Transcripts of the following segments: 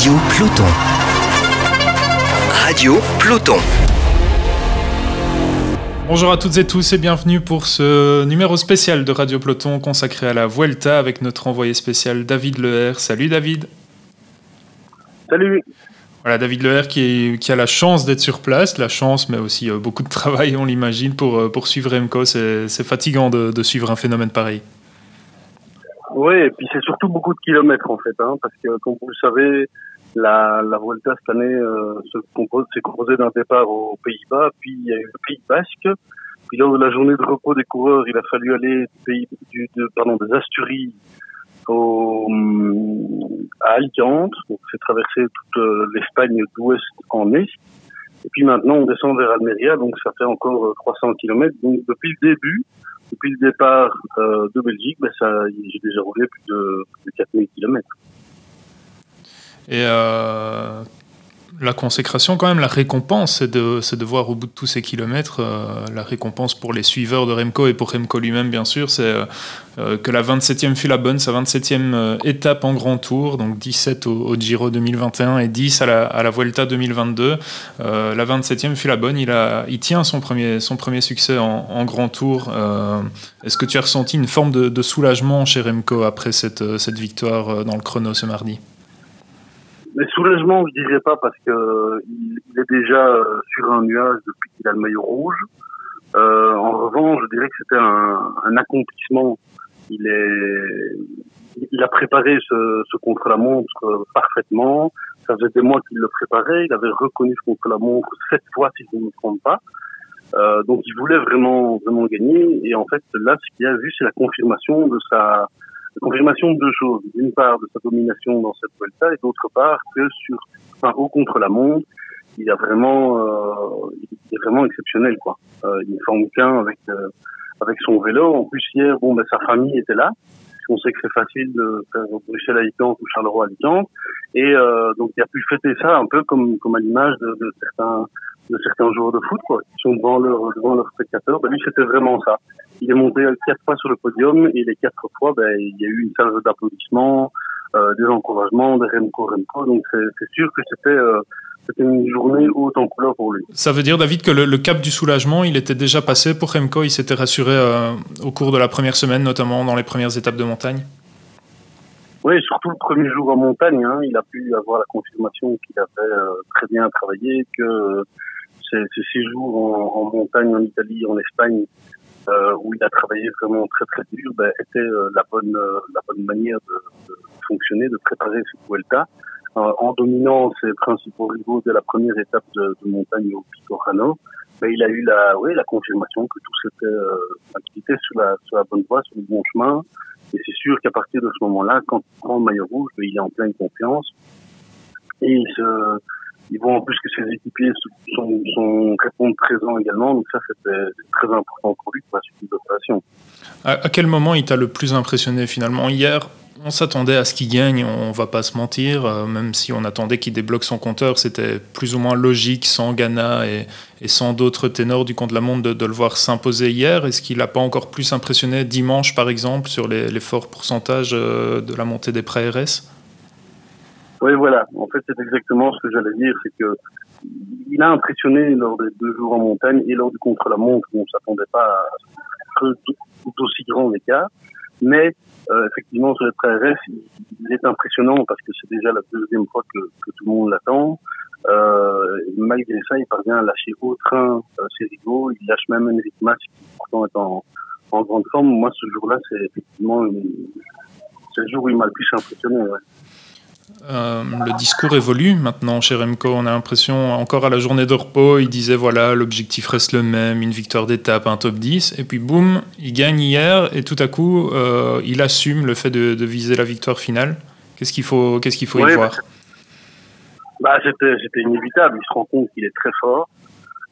Radio Peloton. Radio Peloton. Bonjour à toutes et tous et bienvenue pour ce numéro spécial de Radio Peloton consacré à la Vuelta avec notre envoyé spécial David Leher. Salut David. Salut. Voilà, David Leher qui, qui a la chance d'être sur place, la chance, mais aussi euh, beaucoup de travail, on l'imagine, pour, euh, pour suivre Remco. C'est fatigant de, de, suivre un phénomène pareil. Oui, et puis c'est surtout beaucoup de kilomètres en fait, hein, parce que comme vous le savez, la, la Vuelta cette année euh, s'est compose, composée d'un départ aux Pays-Bas, puis il y a eu le Pays Basque, puis lors de la journée de repos des coureurs, il a fallu aller du pays, du, de, pardon, des Asturies au, à Alicante, donc c'est traverser toute euh, l'Espagne d'ouest en est, et puis maintenant on descend vers Almeria, donc ça fait encore 300 km. Donc depuis le début, depuis le départ euh, de Belgique, ben ça, j'ai déjà roulé plus de, plus de 4000 km. Et euh, la consécration, quand même, la récompense, c'est de, voir au bout de tous ces kilomètres, euh, la récompense pour les suiveurs de Remco et pour Remco lui-même, bien sûr, c'est euh, que la 27e fut la bonne, sa 27e euh, étape en grand tour, donc 17 au, au Giro 2021 et 10 à la, à Vuelta 2022. Euh, la 27e fut la bonne, il, tient son premier, succès en, grand tour. Est-ce que tu as ressenti une forme de, soulagement chez Remco après cette victoire dans le chrono ce mardi? Mais soulagement, je dirais pas parce que il, est déjà sur un nuage depuis qu'il a le maillot rouge. Euh, en revanche, je dirais que c'était un, un, accomplissement. Il est, il a préparé ce, ce contre-la-montre parfaitement. Ça faisait des mois qu'il le préparait. Il avait reconnu ce contre-la-montre sept fois, si je ne me trompe pas. Euh, donc, il voulait vraiment, vraiment gagner. Et en fait, là, ce qu'il a vu, c'est la confirmation de sa, confirmation de deux choses. D'une part, de sa domination dans cette Vuelta, et d'autre part, que sur un haut contre-la-montre, il a vraiment, euh, il est vraiment exceptionnel, quoi. Euh, il ne forme qu'un avec euh, avec son vélo. En plus hier, bon, ben, sa famille était là. On sait que c'est facile de faire Bruxelles à Alicante ou Charleroi à Alicante, et euh, donc il a pu fêter ça un peu comme comme à l'image de, de certains de certains joueurs de foot, quoi, qui sont devant leur devant leurs spectateurs. Ben, lui, c'était vraiment ça. Il est monté quatre fois sur le podium et les quatre fois, ben, il y a eu une salve d'applaudissements, euh, des encouragements, des Remco Remco. Donc c'est sûr que c'était euh, c'était une journée haute en couleur pour lui. Ça veut dire, David, que le, le, cap du soulagement, il était déjà passé pour Remco? Il s'était rassuré euh, au cours de la première semaine, notamment dans les premières étapes de montagne? Oui, surtout le premier jour en montagne, hein, il a pu avoir la confirmation qu'il avait très bien travaillé, que ces, ces six jours en, en, montagne en Italie, en Espagne, euh, où il a travaillé vraiment très très dur, ben, était euh, la bonne la bonne manière de, de, fonctionner, de préparer cette Vuelta en dominant ses principaux rivaux dès la première étape de, de montagne au Pico Rano, mais il a eu la, oui, la confirmation que tout s'était, euh, sur la, sur la bonne voie, sur le bon chemin. Et c'est sûr qu'à partir de ce moment-là, quand il prend le maillot rouge, il est en pleine confiance. Et il se, ils voient en plus que ses équipiers sont, sont répondent présents également. Donc ça, c'était très important pour lui pour la suite de l'opération. À, quel moment il t'a le plus impressionné finalement? Hier, on s'attendait à ce qu'il gagne, on va pas se mentir, euh, même si on attendait qu'il débloque son compteur, c'était plus ou moins logique sans Ghana et, sans d'autres ténors du compte de la montre de, le voir s'imposer hier. Est-ce qu'il n'a pas encore plus impressionné dimanche par exemple sur les, les forts pourcentages euh, de la montée des pré RS Oui, voilà. En fait, c'est exactement ce que j'allais dire, c'est que il a impressionné lors des deux jours en montagne et lors du contre-la-montre on s'attendait pas à d'aussi grand écart. Mais euh, effectivement, sur le PRS, il, est impressionnant parce que c'est déjà la deuxième fois que, que tout le monde l'attend. Euh, malgré ça, il parvient à lâcher au train euh, ses rivaux. Il lâche même Enric Mas qui pourtant est en, en grande forme. Moi, ce jour-là, c'est effectivement c'est le jour où il m'a le plus impressionné. Ouais. Euh, le discours évolue maintenant chez Remco. On a l'impression, encore à la journée de repos, il disait voilà, l'objectif reste le même, une victoire d'étape, un top 10. Et puis boum, il gagne hier et tout à coup, euh, il assume le fait de, de, viser la victoire finale. Qu'est-ce qu'il faut, qu'est-ce qu'il faut oui, y voir? Bah, C'était inévitable. Il se rend compte qu'il est très fort.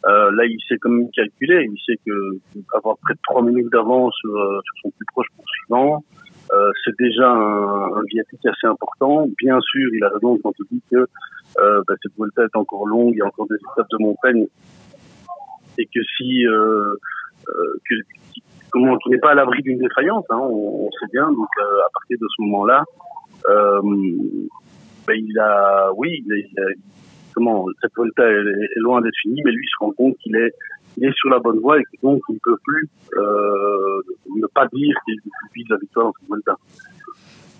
Euh, là, il sait quand même calculer. Il sait que avoir près de 3 minutes d'avance sur, son plus proche poursuivant, c'est déjà un, un, viatique assez important. Bien sûr, il a raison quand il dit que euh, bah, cette Vuelta est encore longue, il y a encore des étapes de montagne, et que si euh, que, comment tu n'es pas à l'abri d'une défaillance, hein, on, on, sait bien. Donc à partir de ce moment-là, ben, il a, oui, comment, cette Volta est, loin d'être finie, mais lui se rend compte qu'il est, il est sur la bonne voie et que donc il ne peut plus euh, ne pas dire qu'il vise la victoire dans Volta.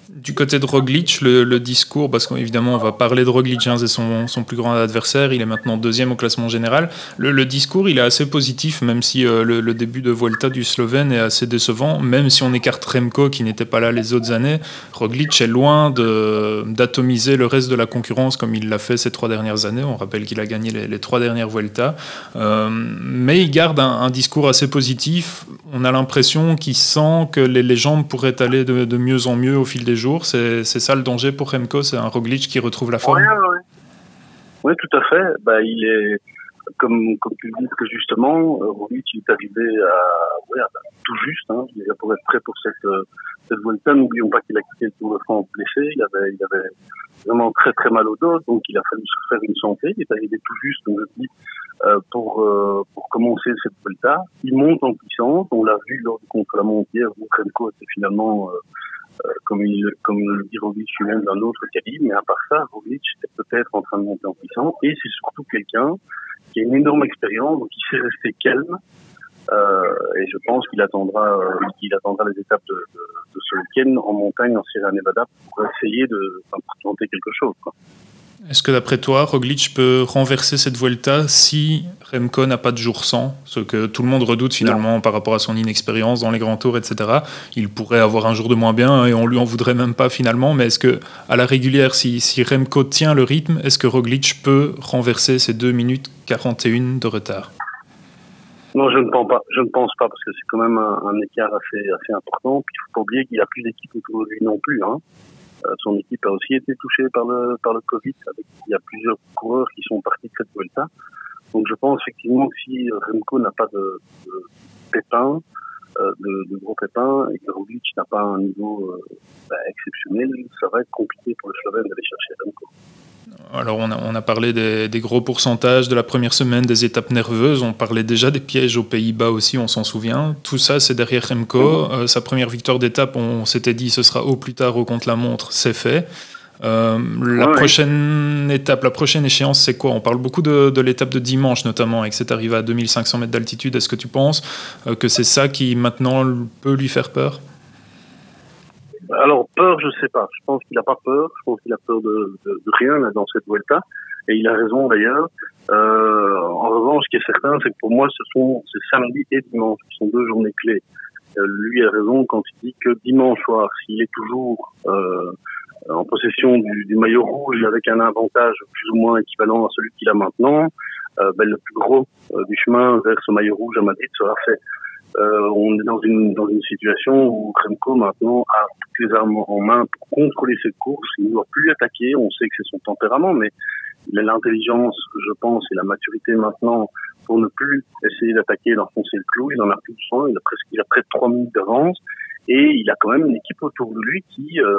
Du côté de Roglic, le, discours, parce qu'évidemment on va parler de Roglic, hein, c'est son, son, plus grand adversaire, il est maintenant deuxième au classement général. Le, discours, il est assez positif, même si euh, le, début de Vuelta du Slovène est assez décevant, même si on écarte Remco qui n'était pas là les autres années, Roglic est loin d'atomiser le reste de la concurrence comme il l'a fait ces trois dernières années. On rappelle qu'il a gagné les, trois dernières Vuelta, euh, mais il garde un, discours assez positif. On a l'impression qu'il sent que les, légendes pourraient aller de, de mieux en mieux au fil des C'est ça le danger pour Remco, c'est un Roglic qui retrouve la forme. Oui, tout à fait. Bah, il est comme tu le dis que justement, euh, Roglic est arrivé à, tout juste. Hein, il pour être prêt pour cette euh, Vuelta. N'oublions pas qu'il a quitté le Tour de France blessé. Il avait vraiment très très mal au dos, donc il a fallu se faire une santé. Il est arrivé tout juste, comme je dis, euh, pour commencer cette Vuelta. Il monte en puissance. On l'a vu lors du contre-la-montre hier où Remco était finalement comme, il, comme Roglic lui-même d'un autre calibre, mais à part ça, Roglic est peut-être en train de monter en puissance, et c'est surtout quelqu'un qui a une énorme expérience, donc qui sait rester calme, euh, et je pense qu'il attendra, euh, qu'il attendra les étapes de, de, de ce week-end en montagne en Sierra Nevada pour essayer de enfin, tenter quelque chose. Quoi. Est-ce que d'après toi, Roglic peut renverser cette Vuelta si Remco n'a pas de jour sans Ce que tout le monde redoute finalement par rapport à son inexpérience dans les grands tours, etc. Il pourrait avoir un jour de moins bien et on lui en voudrait même pas finalement. Mais est-ce que à la régulière, si, si Remco tient le rythme, est-ce que Roglic peut renverser ces 2 minutes 41 de retard? Non, je ne pense pas. Je ne pense pas parce que c'est quand même un, écart assez, assez important. Puis il faut pas oublier qu'il n'y a plus d'équipe autour de lui non plus. Hein. Euh, son équipe a aussi été touchée par le, par le Covid. Avec, il y a plusieurs coureurs qui sont partis de cette Vuelta. Donc je pense effectivement que si Remco n'a pas de, de pépins, euh, de, de, gros pépins, et que Roglic n'a pas un niveau euh, bah, exceptionnel, ça va être compliqué pour le Slovène d'aller chercher Remco. Alors on a, parlé des, gros pourcentages de la première semaine, des étapes nerveuses, on parlait déjà des pièges aux Pays-Bas aussi, on s'en souvient. Tout ça, c'est derrière Remco. Euh, sa première victoire d'étape, on s'était dit ce sera au plus tard au contre-la-montre, c'est fait. Euh, la prochaine étape, la prochaine échéance, c'est quoi? On parle beaucoup de, l'étape de dimanche notamment, avec cette arrivée à 2500 mètres d'altitude. Est-ce que tu penses euh, que c'est ça qui maintenant peut lui faire peur? Alors peur, je sais pas. Je pense qu'il a pas peur. Je pense qu'il a peur de, de, de rien là, dans cette Vuelta. Et il a raison d'ailleurs. Euh, en revanche, ce qui est certain, c'est que pour moi, ce sont c'est samedi et dimanche qui sont deux journées clés. Euh, lui a raison quand il dit que dimanche soir, s'il est toujours euh, en possession du, du, maillot rouge avec un avantage plus ou moins équivalent à celui qu'il a maintenant, euh, ben, le plus gros euh, du chemin vers ce maillot rouge à Madrid sera fait. Euh, on est dans une dans une situation où Kremko maintenant a toutes les armes en main pour contrôler cette course. Il ne doit plus attaquer. On sait que c'est son tempérament, mais il a l'intelligence, je pense, et la maturité maintenant pour ne plus essayer d'attaquer et d'enfoncer le clou. Il en a plus de soin. Il a presque il a près de trois minutes d'avance et il a quand même une équipe autour de lui qui euh,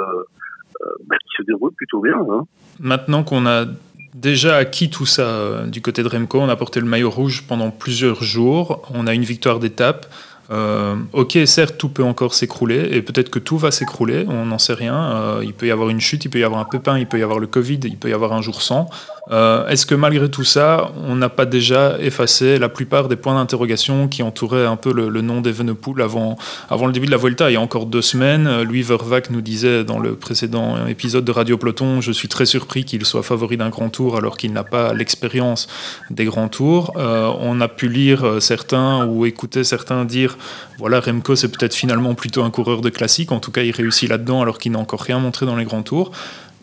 euh, bah, se déroule plutôt bien. Hein. Maintenant qu'on a déjà acquis tout ça euh, du côté de Remco? On a porté le maillot rouge pendant plusieurs jours. On a une victoire d'étape. Euh, ok, certes, tout peut encore s'écrouler et peut-être que tout va s'écrouler, on n'en sait rien. Euh, il peut y avoir une chute, il peut y avoir un pépin, il peut y avoir le Covid, il peut y avoir un jour sans. Euh, est-ce que malgré tout ça, on n'a pas déjà effacé la plupart des points d'interrogation qui entouraient un peu le, nom d'Evenepoel avant, avant le début de la Volta Il y a encore deux semaines, Louis Vervac nous disait dans le précédent épisode de Radio Peloton Je suis très surpris qu'il soit favori d'un grand tour alors qu'il n'a pas l'expérience des grands tours. On a pu lire certains ou écouter certains dire voilà, Remco, c'est peut-être finalement plutôt un coureur de classique. En tout cas, il réussit là-dedans alors qu'il n'a encore rien montré dans les grands tours.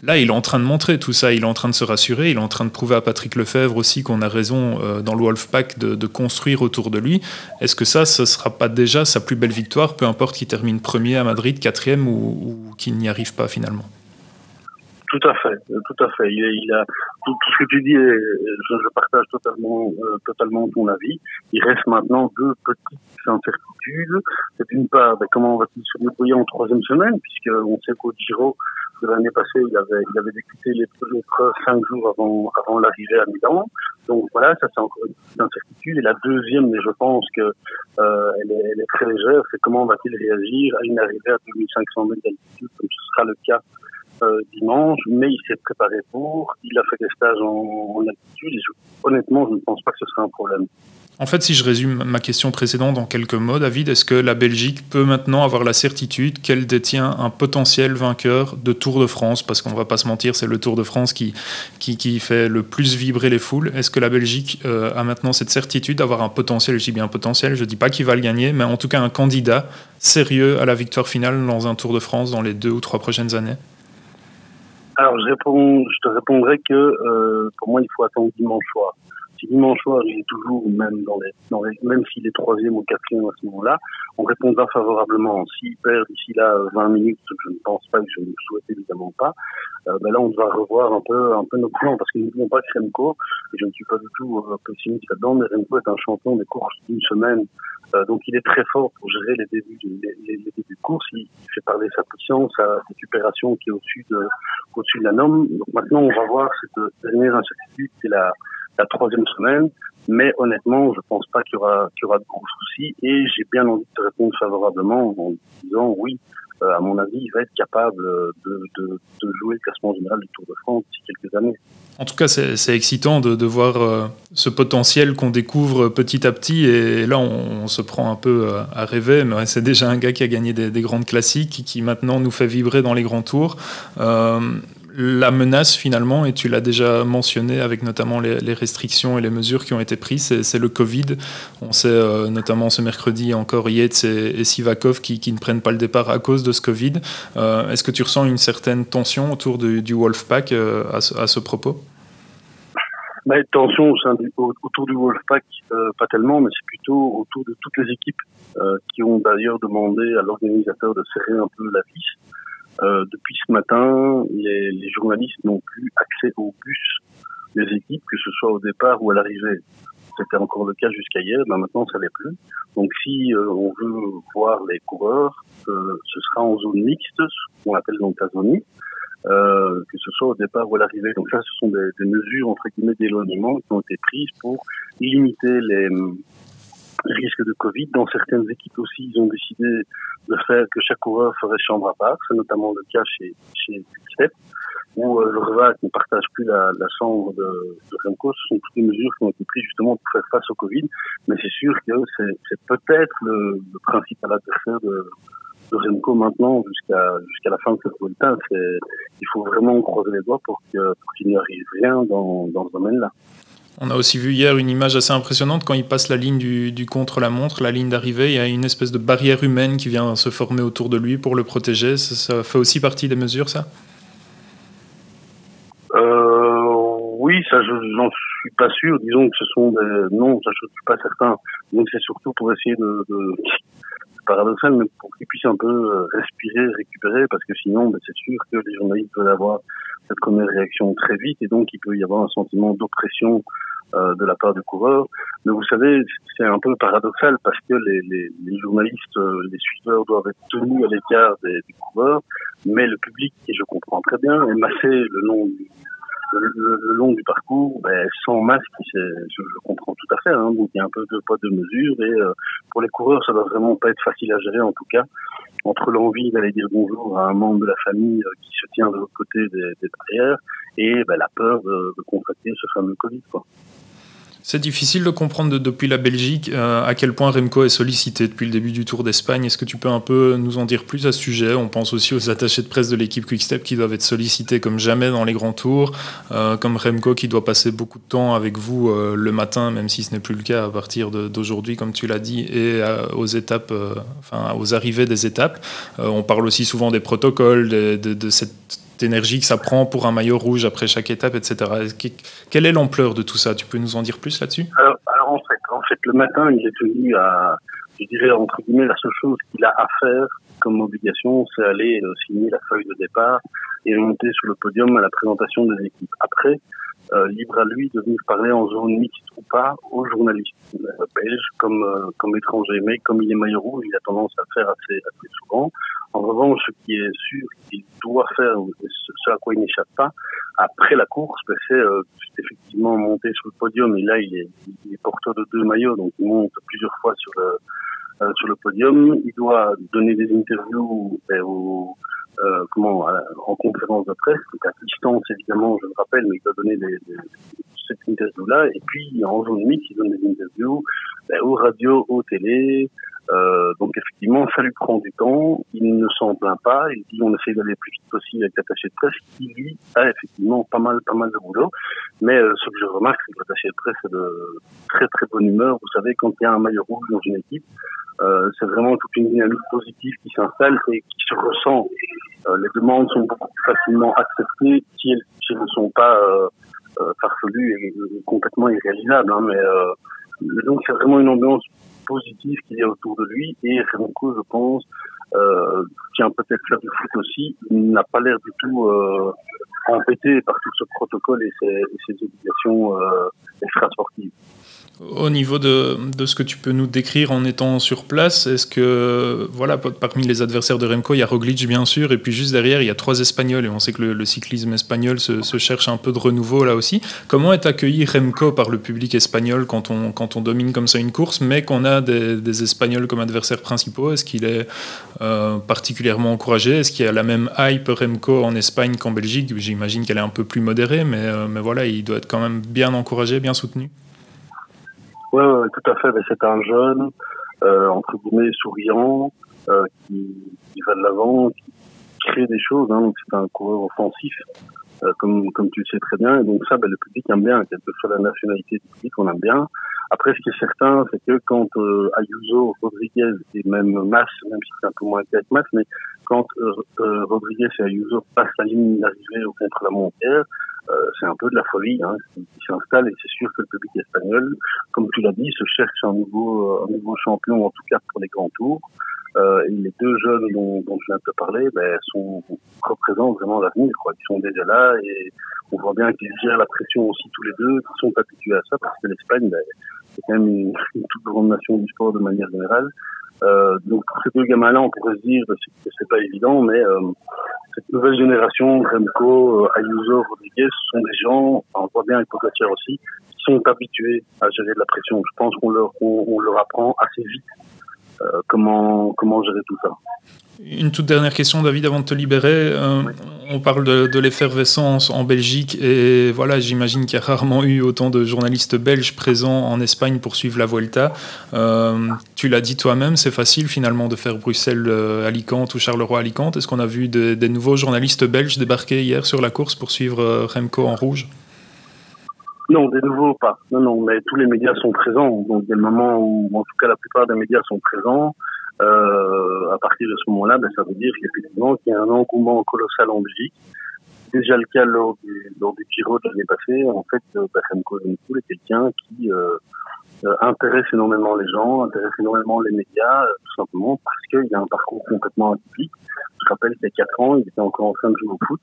Là, il est en train de montrer tout ça, il est en train de se rassurer, il est en train de prouver à Patrick Lefebvre aussi qu'on a raison euh, dans le Wolfpack de, construire autour de lui. Est-ce que ça, ce ne sera pas déjà sa plus belle victoire, peu importe qu'il termine premier à Madrid, quatrième ou, ou qu'il n'y arrive pas finalement? Tout à fait, tout à fait. Il, il a tout, ce que tu dis, je, je partage totalement, euh, totalement ton avis. Il reste maintenant deux petites incertitudes. C'est une part, ben, comment va-t-il se débrouiller en troisième semaine, puisque on sait qu'au Giro de l'année passée, il avait, il avait débuté les premiers cinq jours avant, avant l'arrivée à Milan. Donc voilà, ça c'est encore une incertitude. Et la deuxième, mais je pense que euh, elle, est, elle est très légère, c'est comment va-t-il réagir à une arrivée à 2500 mètres d'altitude, comme ce sera le cas dimanche, mais il s'est préparé pour, il a fait des stages en, en et honnêtement, je ne pense pas que ce sera un problème. En fait, si je résume ma question précédente en quelques mots, David, est-ce que la Belgique peut maintenant avoir la certitude qu'elle détient un potentiel vainqueur de Tour de France? Parce qu'on ne va pas se mentir, c'est le Tour de France qui, qui, fait le plus vibrer les foules. Est-ce que la Belgique euh, a maintenant cette certitude d'avoir un potentiel, je dis bien un potentiel, je ne dis pas qu'il va le gagner, mais en tout cas un candidat sérieux à la victoire finale dans un Tour de France dans les deux ou trois prochaines années? Alors, je, réponds, je te répondrai que euh, pour moi, il faut attendre dimanche soir dimanche soir il est toujours même dans les, dans les même s'il est troisième ou quatrième à ce moment-là, on répondra favorablement. S'il perd d'ici là 20 minutes, ce que je ne pense pas, que je ne souhaite évidemment pas, euh, ben là on devra revoir un peu un peu nos plans parce que nous n'oublions pas que Remco, et je ne suis pas du tout euh, pessimiste là-dedans, mais Remco est un champion des courses d'une semaine, euh, donc il est très fort pour gérer les débuts les, les, débuts de course. Il fait parler sa puissance, sa récupération qui est au-dessus de au-dessus de la norme. Donc maintenant on va voir cette dernière incertitude, c'est la la troisième semaine. Mais honnêtement, je pense pas qu'il y aura, qu'il de gros soucis. Et j'ai bien envie de répondre favorablement en disant oui, euh, à mon avis, il va être capable de, jouer le classement général du Tour de France d'ici quelques années. En tout cas, c'est excitant de, de voir euh, ce potentiel qu'on découvre petit à petit. Et là, on, se prend un peu euh, à rêver. Mais c'est déjà un gars qui a gagné des, des, grandes classiques, qui maintenant nous fait vibrer dans les grands tours. La menace finalement, et tu l'as déjà mentionné avec notamment les, restrictions et les mesures qui ont été prises, c'est le Covid. On sait euh, notamment ce mercredi encore Yates et, Sivakov qui, ne prennent pas le départ à cause de ce Covid. Euh, est-ce que tu ressens une certaine tension autour du, Wolfpack euh, à, ce, propos? Bah, tension autour du Wolfpack, pas tellement, mais c'est plutôt autour de toutes les équipes qui ont d'ailleurs demandé à l'organisateur de serrer un peu la vis euh, depuis ce matin, les, les journalistes n'ont plus accès au bus des équipes, que ce soit au départ ou à l'arrivée. C'était encore le cas jusqu'à hier, mais maintenant ça l'est plus. Donc si euh, on veut voir les coureurs, euh, ce sera en zone mixte, ce qu'on appelle donc la zone euh, que ce soit au départ ou à l'arrivée. Donc ça, ce sont des, des mesures entre guillemets d'éloignement qui ont été prises pour limiter les, risque de Covid. Dans certaines équipes aussi, ils ont décidé de faire que chaque coureur ferait chambre à part. C'est notamment le cas chez, chez Step, où euh, le REVAC ne partage plus la, la chambre de, de, Remco. Ce sont toutes les mesures qui ont été prises justement pour faire face au Covid. Mais c'est sûr que c'est peut-être le, le, principal adversaire de, de Remco maintenant jusqu'à jusqu'à la fin de cette Vuelta. Il faut vraiment croiser les doigts pour qu'il pour qu'il n'y arrive rien dans, dans ce domaine-là. On a aussi vu hier une image assez impressionnante quand il passe la ligne du, contre-la-montre, la ligne d'arrivée. Il y a une espèce de barrière humaine qui vient se former autour de lui pour le protéger. Ça, fait aussi partie des mesures, ça? Euh, Oui, ça, je n'en suis pas sûr. Disons que ce sont des. Non, ça, je ne suis pas certain. Donc, c'est surtout pour essayer de. de... paradoxal, mais pour qu'il puisse un peu euh, respirer, récupérer, parce que sinon, ben, c'est sûr que les journalistes veulent avoir cette première réaction très vite, et donc il peut y avoir un sentiment d'oppression euh, de la part du coureur. Mais vous savez, c'est un peu paradoxal parce que les, les, les journalistes, euh, les suiveurs doivent être tenus à l'écart des, des, coureurs, mais le public, et je comprends très bien, est massé le long du, le, le, long du parcours, ben, sans masque, je, je, comprends tout à fait. Hein, donc il y a un peu de poids de mesure et euh, pour les coureurs, ça doit vraiment pas être facile à gérer en tout cas entre l'envie d'aller dire bonjour à un membre de la famille qui se tient de l'autre côté des, des barrières et ben, la peur de, de contracter ce fameux Covid. Quoi. C'est difficile de comprendre depuis la Belgique euh, à quel point Remco est sollicité depuis le début du Tour d'Espagne. Est-ce que tu peux un peu nous en dire plus à ce sujet? On pense aussi aux attachés de presse de l'équipe Quickstep qui doivent être sollicités comme jamais dans les grands tours, euh, comme Remco qui doit passer beaucoup de temps avec vous euh, le matin, même si ce n'est plus le cas à partir d'aujourd'hui, comme tu l'as dit, et aux étapes, enfin aux arrivées des étapes. on parle aussi souvent des protocoles, de, cette d'énergie que ça prend pour un maillot rouge après chaque étape, etc. Quelle est l'ampleur de tout ça? Tu peux nous en dire plus là-dessus? Alors, en, fait, le matin, il est tenu à, je dirais entre guillemets, la seule chose qu'il a à faire comme obligation, c'est aller euh, signer la feuille de départ et monter sur le podium à la présentation des équipes. Après, euh, libre à lui de venir parler en zone mixte ou pas aux journalistes euh, belges comme euh, comme étrangers. Mais comme il est maillot rouge, il a tendance à le faire assez, assez souvent. En revanche, ce qui est sûr qu'il doit faire, ce à quoi il n'échappe pas, après la course, ben, c'est effectivement monter sur le podium. Et là, il est, porteur de deux maillots, donc il monte plusieurs fois sur le le podium. Il doit donner des interviews ben, euh, comment, en conférence de presse, donc à distance évidemment, je le rappelle, mais il doit donner des, cette interview-là. Et puis en zone mixte, il donne des interviews ben, aux radios, aux télé. Euh, donc effectivement, ça lui prend du temps. Il ne s'en plaint pas. Il dit on essaie d'aller le plus vite possible avec l'attaché de presse, qui lui a effectivement pas mal, pas mal de boulot. Mais euh, ce que je remarque, c'est que l'attaché de presse est de très très bonne humeur. Vous savez, quand il y a un maillot rouge dans une équipe, euh, c'est vraiment toute une dynamique positive qui s'installe et qui se ressent. Euh, les demandes sont beaucoup plus facilement acceptées si elles, si elles ne sont pas euh, farfelues et, complètement irréalisables. Hein, mais donc c'est vraiment une ambiance positive qu'il y a autour de lui et Remco, je pense, euh, tient peut-être faire du foot aussi, n'a pas l'air du tout euh, embêté par tout ce protocole et ses, ses obligations euh, extrasportives. Au niveau de, ce que tu peux nous décrire en étant sur place, est-ce que, voilà, parmi les adversaires de Remco, il y a Roglic bien sûr, et puis juste derrière, il y a trois Espagnols, et on sait que le, cyclisme espagnol se, cherche un peu de renouveau là aussi. Comment est accueilli Remco par le public espagnol quand on, domine comme ça une course, mais qu'on a des, des, Espagnols comme adversaires principaux? Est-ce qu'il est, euh, particulièrement encouragé? Est-ce qu'il y a la même hype Remco en Espagne qu'en Belgique? J'imagine qu'elle est un peu plus modérée, mais, euh, mais voilà, il doit être quand même bien encouragé, bien soutenu. Oui, ouais, tout à fait. C'est un jeune, euh, entre guillemets, souriant, euh, qui, qui, va de l'avant, qui crée des choses. Hein, c'est un coureur offensif, euh, comme, comme tu le sais très bien. Et donc ça, ben, le public aime bien, quelle que soit la nationalité du public, on aime bien. Après, ce qui est certain, c'est que quand euh, Ayuso, Rodriguez et même Mas, même si c'est un peu moins avec Mas, mais quand euh, euh, Rodriguez et Ayuso passent la ligne d'arrivée au contre-la-montagne, euh, c'est un peu de la folie hein, qui, s'installe et c'est sûr que le public espagnol, comme tu l'as dit, se cherche un nouveau, un nouveau champion, en tout cas pour les grands tours. Euh, et les deux jeunes dont, dont je viens de te parler ben, sont, représentent vraiment l'avenir. Quoi. Ils sont déjà là et on voit bien qu'ils gèrent la pression aussi tous les deux, qu'ils sont habitués à ça parce que l'Espagne, ben, c'est quand même une, toute grande nation du sport de manière générale. Euh, donc pour ces deux gamins-là, on pourrait se dire que c'est pas évident, mais euh, cette nouvelle génération, Remco, euh, Ayuso, Rodriguez, sont des gens, on voit bien avec Pogacar aussi, qui sont habitués à gérer de la pression. Je pense qu'on leur, on, on leur apprend assez vite euh, comment, comment gérer tout ça? Une toute dernière question, David, avant de te libérer. Euh, oui. On parle de, de l'effervescence en Belgique et voilà, j'imagine qu'il y a rarement eu autant de journalistes belges présents en Espagne pour suivre la Vuelta. Euh, tu l'as dit toi-même, c'est facile finalement de faire Bruxelles-Alicante ou Charleroi-Alicante. Est-ce qu'on a vu des, des, nouveaux journalistes belges débarquer hier sur la course pour suivre Remco en rouge? Non, des nouveaux pas. Non, non, mais tous les médias sont présents. Donc, il y a le moment où, en tout cas, la plupart des médias sont présents. Euh, à partir de ce moment-là, ben, ça veut dire qu'effectivement, qu'il y a un engouement colossal en Belgique. Déjà le cas lors du, lors du Giro de l'année passée. En fait, euh, Remco Evenepoel est quelqu'un qui euh, euh, intéresse énormément les gens, intéresse énormément les médias, euh, tout simplement parce qu'il a un parcours complètement atypique. Je rappelle qu'il y a 4 ans, il était encore en train de jouer au foot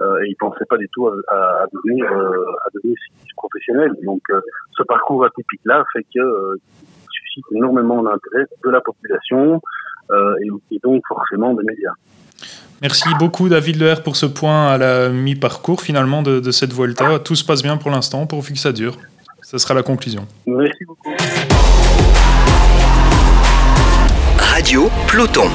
euh, et il pensait pas du tout à, à, à devenir euh, à devenir professionnel. Donc euh, ce parcours atypique là fait que euh, suscite énormément d'intérêt de la population et, et, donc forcément des médias. Merci beaucoup David Leher pour ce point à la mi-parcours finalement de, de, cette Volta. Tout se passe bien pour l'instant, pourvu que ça dure. Ce sera la conclusion. Merci beaucoup. Radio Peloton.